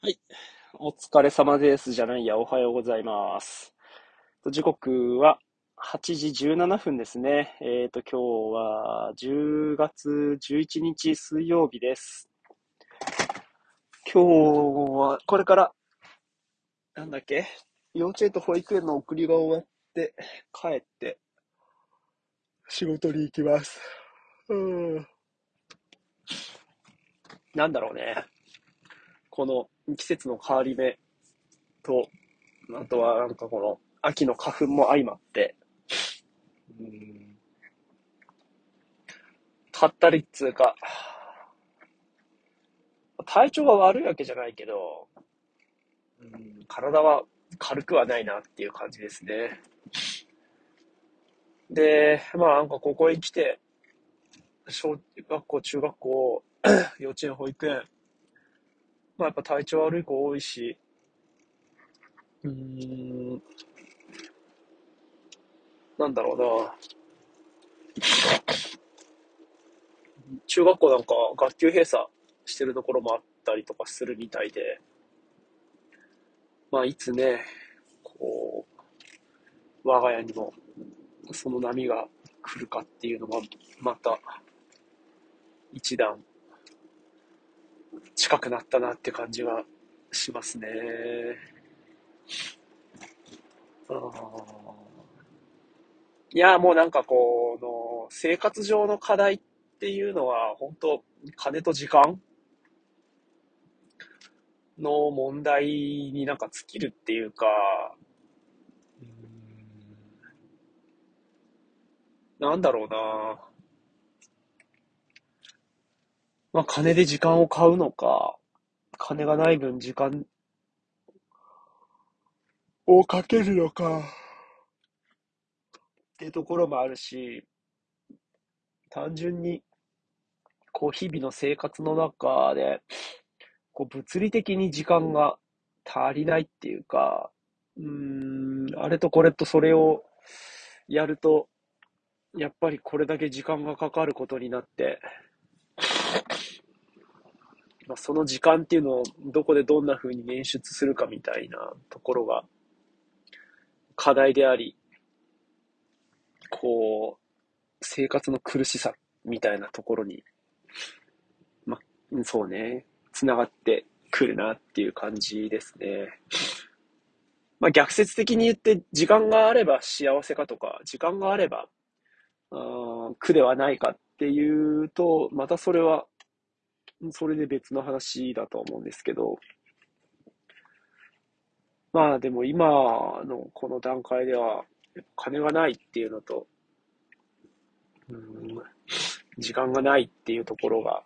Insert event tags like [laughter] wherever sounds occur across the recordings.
はい。お疲れ様ですじゃないや、おはようございます。時刻は8時17分ですね。えっ、ー、と、今日は10月11日水曜日です。今日は、これから、なんだっけ？幼稚園と保育園の送りが終わって、帰って、仕事に行きます。うん。なんだろうね。この季節の変わり目と、あとはなんかこの秋の花粉も相まって、うん、かったりっつうか、体調が悪いわけじゃないけど、うん、体は軽くはないなっていう感じですね。で、まあなんかここへ来て、小学校、中学校、[clears throat] 幼稚園、保育園、まあやっぱ体調悪い子多いし、うーん、なんだろうな。中学校なんか学級閉鎖してるところもあったりとかするみたいで、まあいつね、こう、我が家にもその波が来るかっていうのがまた一段近くなったなって感じがしますね。いや、もうなんかこの、生活上の課題っていうのは、本当金と時間の問題になんか尽きるっていうか、なんだろうなまあ、金で時間を買うのか、金がない分時間をかけるのか、ってところもあるし、単純に、こう、日々の生活の中で、こう、物理的に時間が足りないっていうか、うーん、あれとこれとそれをやると、やっぱりこれだけ時間がかかることになって、まあ、その時間っていうのをどこでどんな風に捻出するかみたいなところが課題であり、こう、生活の苦しさみたいなところに、まあ、そうね、繋がってくるなっていう感じですね。まあ、逆説的に言って、時間があれば幸せかとか、時間があれば、苦ではないかっていうと、またそれはそれで別の話だと思うんですけど、まあでも今のこの段階では、金がないっていうのと、うん、時間がないっていうところが、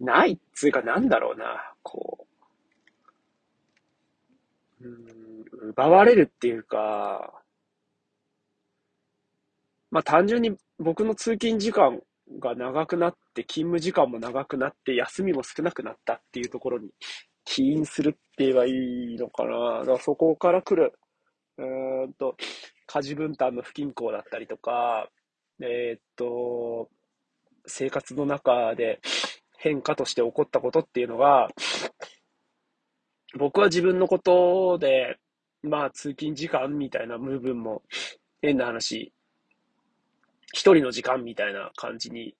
ないっつうかなんだろうな、こう、うん、奪われるっていうか、まあ単純に僕の通勤時間が長くなって、勤務時間も長くなって、休みも少なくなったっていうところに起因するって言えばいいのかな。だからそこから来る、うーんと、家事分担の不均衡だったりとか、えー、っと、生活の中で変化として起こったことっていうのが、僕は自分のことで、まあ通勤時間みたいな部分も変な話、一人の時間みたいな感じに、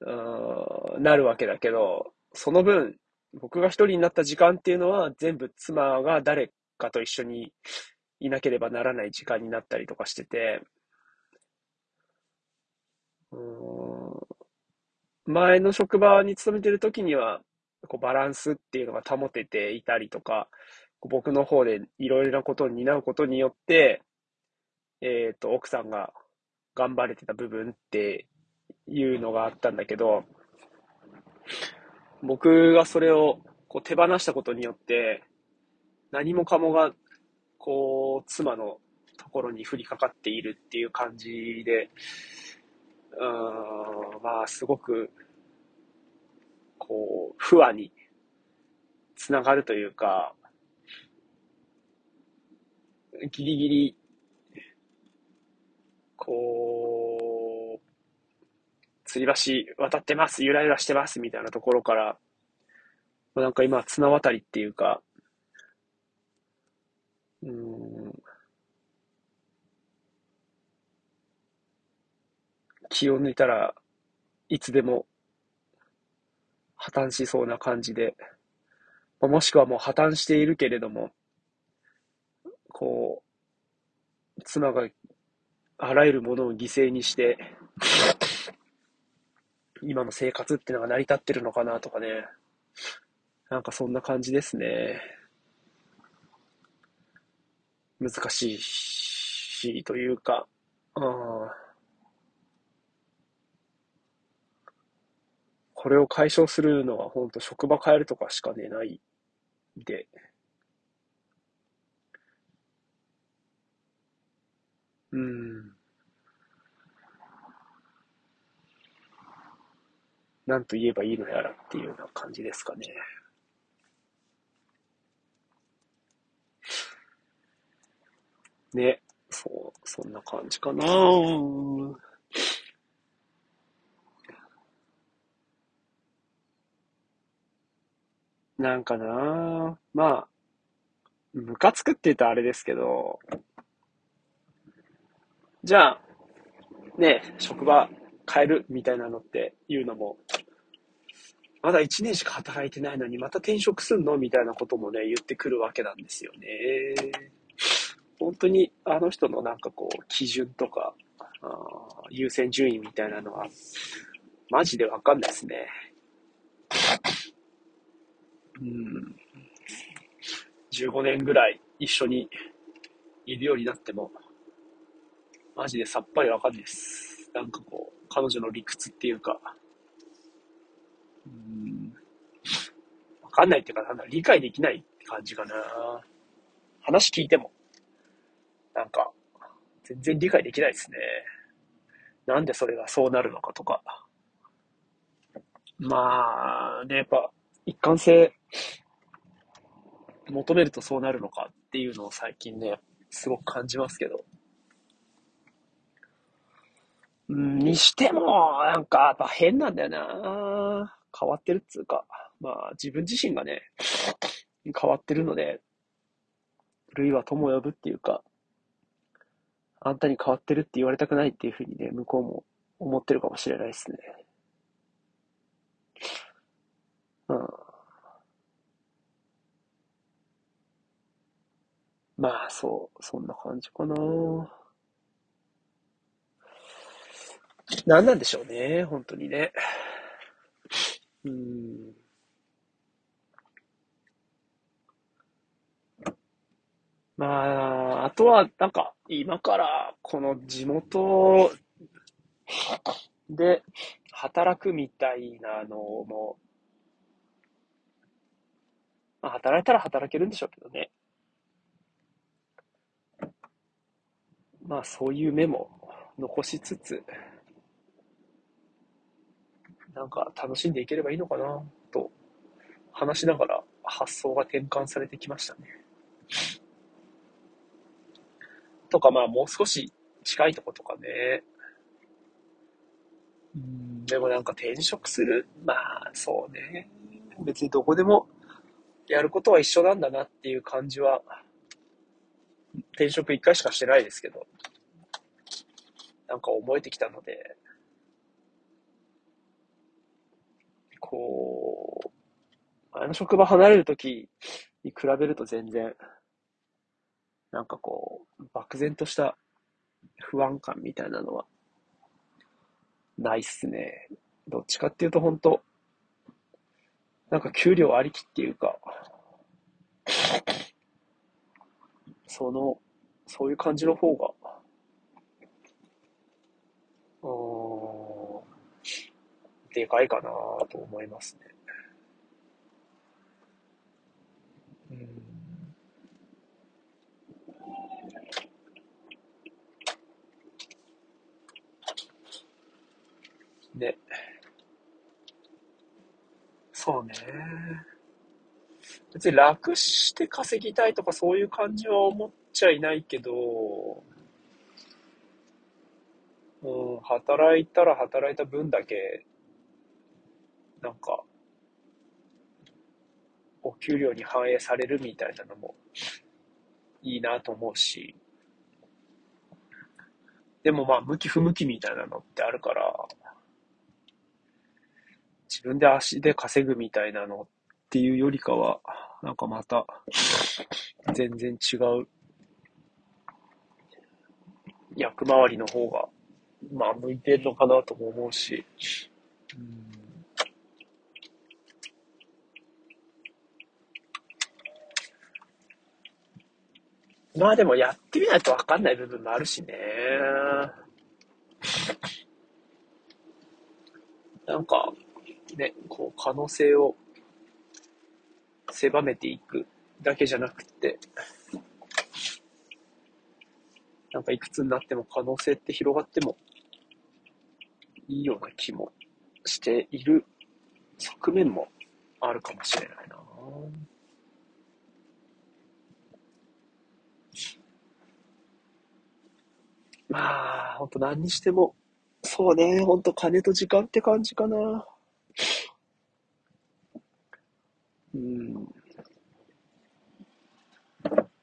なるわけだけど、その分、僕が一人になった時間っていうのは全部妻が誰かと一緒にいなければならない時間になったりとかしてて、うん前の職場に勤めてる時には、こうバランスっていうのが保てていたりとか、僕の方でいろいろなことを担うことによって、えっ、ー、と、奥さんが頑張れてた部分っていうのがあったんだけど、僕がそれをこう手放したことによって、何もかもが、こう、妻のところに降りかかっているっていう感じで、うん、まあ、すごく、こう、不安につながるというか、ギリギリこう、吊り橋渡ってます、ゆらゆらしてます、みたいなところから、まあ、なんか今、綱渡りっていうか、うん、気を抜いたらいつでも破綻しそうな感じで、もしくはもう破綻しているけれども、こう、妻があらゆるものを犠牲にして、今の生活ってのが成り立ってるのかなとかね。なんかそんな感じですね。難しいし、というか、うん。これを解消するのは本当職場変えるとかしかね、ないで。うん。なんと言えばいいのやらっていうような感じですかね。ね、そう、そんな感じかななんかなまあ、ムカつくって言ったらあれですけど、じゃあ、ね、職場変えるみたいなのっていうのも、まだ1年しか働いてないのにまた転職すんのみたいなこともね、言ってくるわけなんですよね。本当にあの人のなんかこう、基準とか、あ優先順位みたいなのは、マジでわかんないですね。うん。15年ぐらい一緒にいるようになっても、マジでさっぱりわかんないです。なんかこう、彼女の理屈っていうか、うん、わかんないっていうか、なんだ、理解できないって感じかな。話聞いても、なんか、全然理解できないですね。なんでそれがそうなるのかとか。まあ、ね、やっぱ、一貫性、求めるとそうなるのかっていうのを最近ね、すごく感じますけど。うん、にしても、なんか、やっぱ変なんだよな変わってるっつうか。まあ、自分自身がね、変わってるので、類は友を呼ぶっていうか、あんたに変わってるって言われたくないっていうふうにね、向こうも思ってるかもしれないですね。うん。まあ、そう、そんな感じかな。何なんでしょうね、本当にね。うん。まあ、あとは、なんか、今からこの地元で働くみたいなのも、まあ、働いたら働けるんでしょうけどね。まあ、そういう目も残しつつ、なんか楽しんでいければいいのかな、と話しながら発想が転換されてきましたね。とか、まあ、もう少し近いとことかね。うん、でもなんか転職する？まあ、そうね。別にどこでもやることは一緒なんだなっていう感じは、転職一回しかしてないですけど、なんか思えてきたので、こう、あの職場離れるときに比べると全然、なんかこう、漠然とした不安感みたいなのは、ないっすね。どっちかっていうと本当なんか給料ありきっていうか、その、そういう感じの方が、うん、でかいかなと思いますね。うんね。そうね。別に楽して稼ぎたいとかそういう感じは思っちゃいないけど、うん、働いたら働いた分だけ、なんか、お給料に反映されるみたいなのもいいなと思うし、でもまあ、向き不向きみたいなのってあるから、自分で足で稼ぐみたいなのっていうよりかは、なんかまた、全然違う役回りの方が、まあ、向いてるのかなとも思うし、うん。まあでもやってみないとわかんない部分もあるしね。なんか、ね、こう可能性を狭めていくだけじゃなくて、なんかいくつになっても可能性って広がってもいいような気もしている側面もあるかもしれないな。まあ、ほんと何にしても、そうね、ほんと金と時間って感じかな。うん。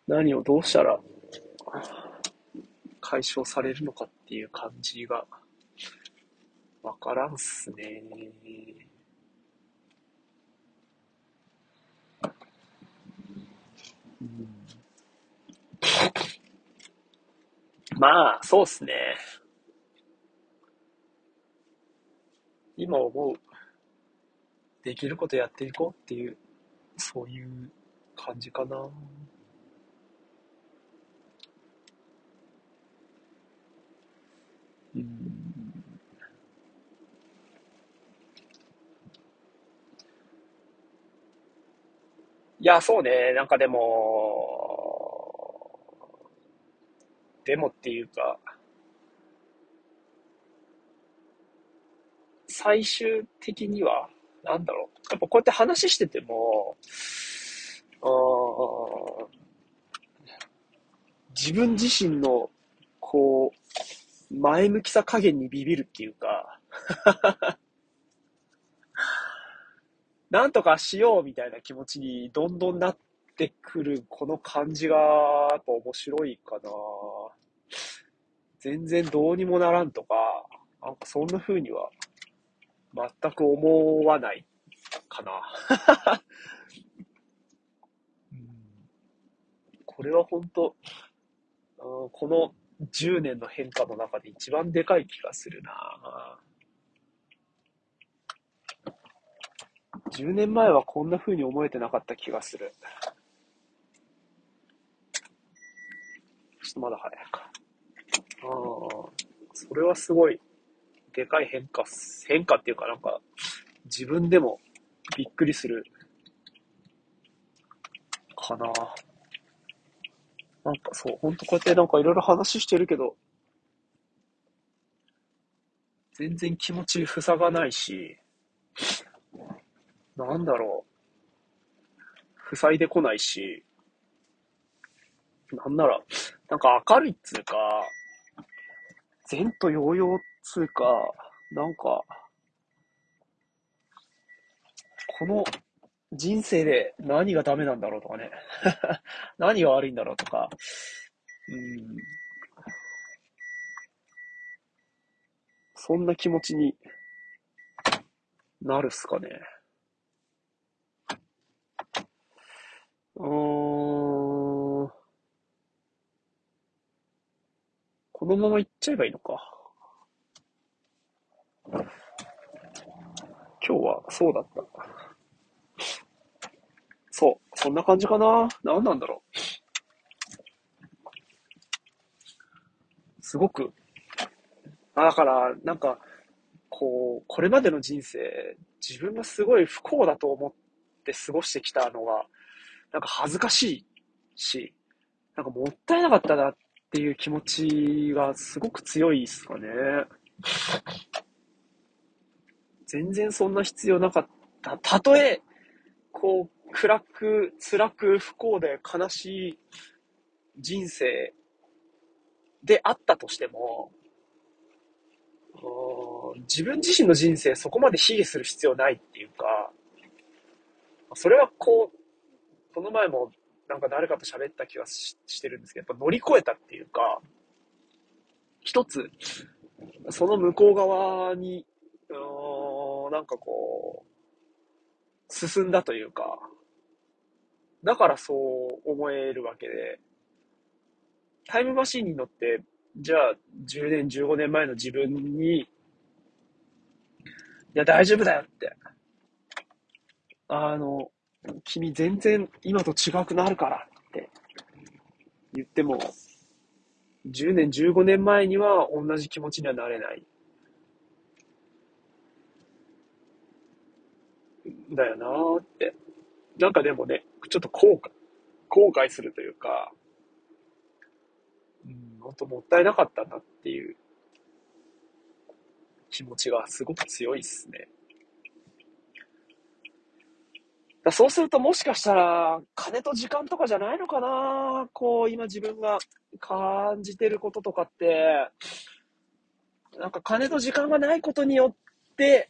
何をどうしたら解消されるのかっていう感じが、わからんっすね。まあ、そうっすね。今思う、できることやっていこうっていう、そういう感じかな。うん。いや、そうね。なんかでも、でもっていうか、最終的には、なんだろう。やっぱこうやって話してても、自分自身の、こう、前向きさ加減にビビるっていうか [laughs] なんとかしようみたいな気持ちにどんどんなってくるこの感じが、やっぱ面白いかな。全然どうにもならんとか、なんかそんな風には全く思わないかな。これは本当、この10年の変化の中で一番でかい気がするな。10年前はこんな風に思えてなかった気がする。ちょっとまだ早いか。ああ、それはすごい、でかい変化、変化っていうかなんか、自分でもびっくりする、かな。なんかそう、ほんとこうやってなんかいろいろ話してるけど、全然気持ち塞がないし、なんだろう、塞いでこないし、なんなら、なんか明るいっつうか、前途洋々っつうか、なんか、この人生で何がダメなんだろうとかね。[laughs] 何が悪いんだろうとか。うん。そんな気持ちになるっすかね。うーん。このまま行っちゃえばいいのか。今日はそうだった。そう、そんな感じかな。何なんだろう。すごく、あだから、なんか、こう、これまでの人生、自分がすごい不幸だと思って過ごしてきたのが、なんか恥ずかしいし、なんかもったいなかったなっっていう気持ちがすごく強いですかね。全然そんな必要なかった。たとえ、こう、暗く、辛く、不幸で悲しい人生であったとしても、自分自身の人生そこまで卑下する必要ないっていうか、それはこう、この前もなんか誰かと喋った気がししてるんですけど、やっぱ乗り越えたっていうか、一つ、その向こう側に、うーん、なんかこう、進んだというか、だからそう思えるわけで、タイムマシンに乗って、じゃあ10年、15年前の自分に、いや大丈夫だよって、あの、君全然今と違くなるからって言っても、10年、15年前には同じ気持ちにはなれない。だよなーって。なんかでもね、ちょっと後悔、後悔するというか、うん、本当もったいなかったなっていう気持ちがすごく強いですね。だそうするともしかしたら、金と時間とかじゃないのかな？こう、今自分が感じてることとかって、なんか金と時間がないことによって、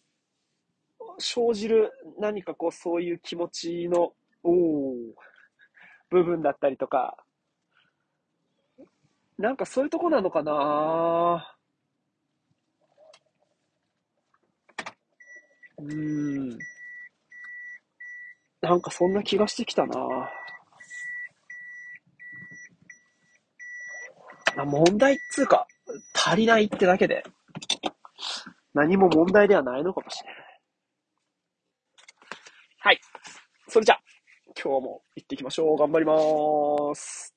生じる何かこう、そういう気持ちの、お部分だったりとか、なんかそういうとこなのかな？うん。なんかそんな気がしてきたなあ問題っつうか、足りないってだけで、何も問題ではないのかもしれない。はい。それじゃ、今日も行ってきましょう。頑張りまーす。